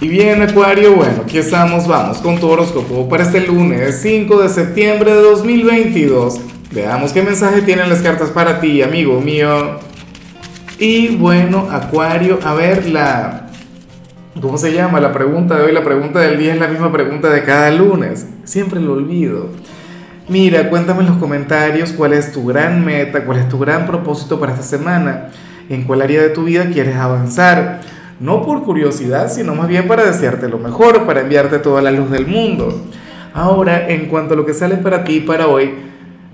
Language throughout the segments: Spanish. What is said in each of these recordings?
Y bien, Acuario, bueno, aquí estamos, vamos con tu horóscopo para este lunes 5 de septiembre de 2022. Veamos qué mensaje tienen las cartas para ti, amigo mío. Y bueno, Acuario, a ver la... ¿Cómo se llama? La pregunta de hoy, la pregunta del día es la misma pregunta de cada lunes. Siempre lo olvido. Mira, cuéntame en los comentarios cuál es tu gran meta, cuál es tu gran propósito para esta semana, en cuál área de tu vida quieres avanzar no por curiosidad, sino más bien para desearte lo mejor, para enviarte toda la luz del mundo. Ahora, en cuanto a lo que sale para ti para hoy,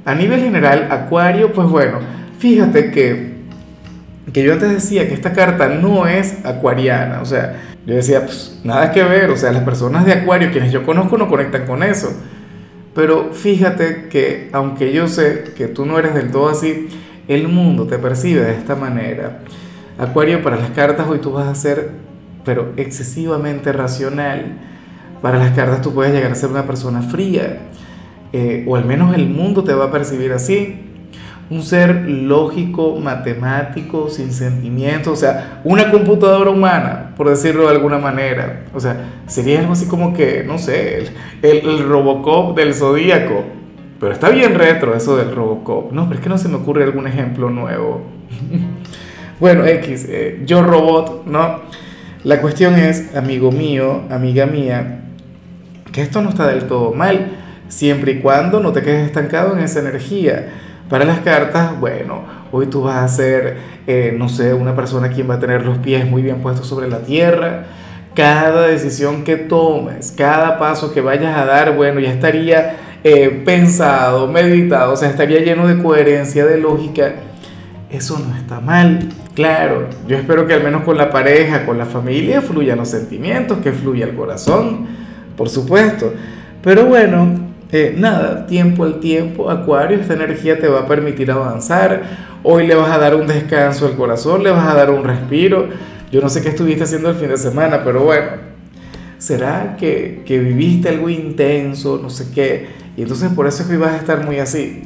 a nivel general, Acuario, pues bueno, fíjate que, que yo antes decía que esta carta no es acuariana, o sea, yo decía, pues nada que ver, o sea, las personas de Acuario, quienes yo conozco, no conectan con eso. Pero fíjate que, aunque yo sé que tú no eres del todo así, el mundo te percibe de esta manera. Acuario, para las cartas hoy tú vas a ser, pero excesivamente racional. Para las cartas tú puedes llegar a ser una persona fría, eh, o al menos el mundo te va a percibir así. Un ser lógico, matemático, sin sentimientos, o sea, una computadora humana, por decirlo de alguna manera. O sea, sería algo así como que, no sé, el, el Robocop del Zodíaco. Pero está bien retro eso del Robocop. No, pero es que no se me ocurre algún ejemplo nuevo. Bueno, X, eh, yo robot, ¿no? La cuestión es, amigo mío, amiga mía, que esto no está del todo mal, siempre y cuando no te quedes estancado en esa energía. Para las cartas, bueno, hoy tú vas a ser, eh, no sé, una persona quien va a tener los pies muy bien puestos sobre la tierra. Cada decisión que tomes, cada paso que vayas a dar, bueno, ya estaría eh, pensado, meditado, o sea, estaría lleno de coherencia, de lógica eso no está mal. Claro, yo espero que al menos con la pareja, con la familia, fluyan los sentimientos, que fluya el corazón, por supuesto. Pero bueno, eh, nada, tiempo al tiempo, Acuario, esta energía te va a permitir avanzar. Hoy le vas a dar un descanso al corazón, le vas a dar un respiro. Yo no sé qué estuviste haciendo el fin de semana, pero bueno, ¿será que, que viviste algo intenso, no sé qué? Y entonces por eso es que ibas a estar muy así.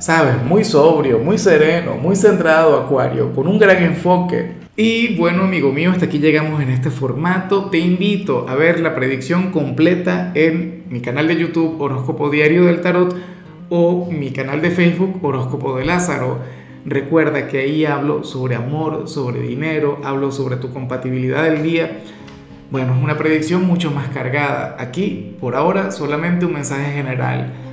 ¿Sabes? Muy sobrio, muy sereno, muy centrado, Acuario, con un gran enfoque. Y bueno, amigo mío, hasta aquí llegamos en este formato. Te invito a ver la predicción completa en mi canal de YouTube Horóscopo Diario del Tarot o mi canal de Facebook Horóscopo de Lázaro. Recuerda que ahí hablo sobre amor, sobre dinero, hablo sobre tu compatibilidad del día. Bueno, es una predicción mucho más cargada. Aquí, por ahora, solamente un mensaje general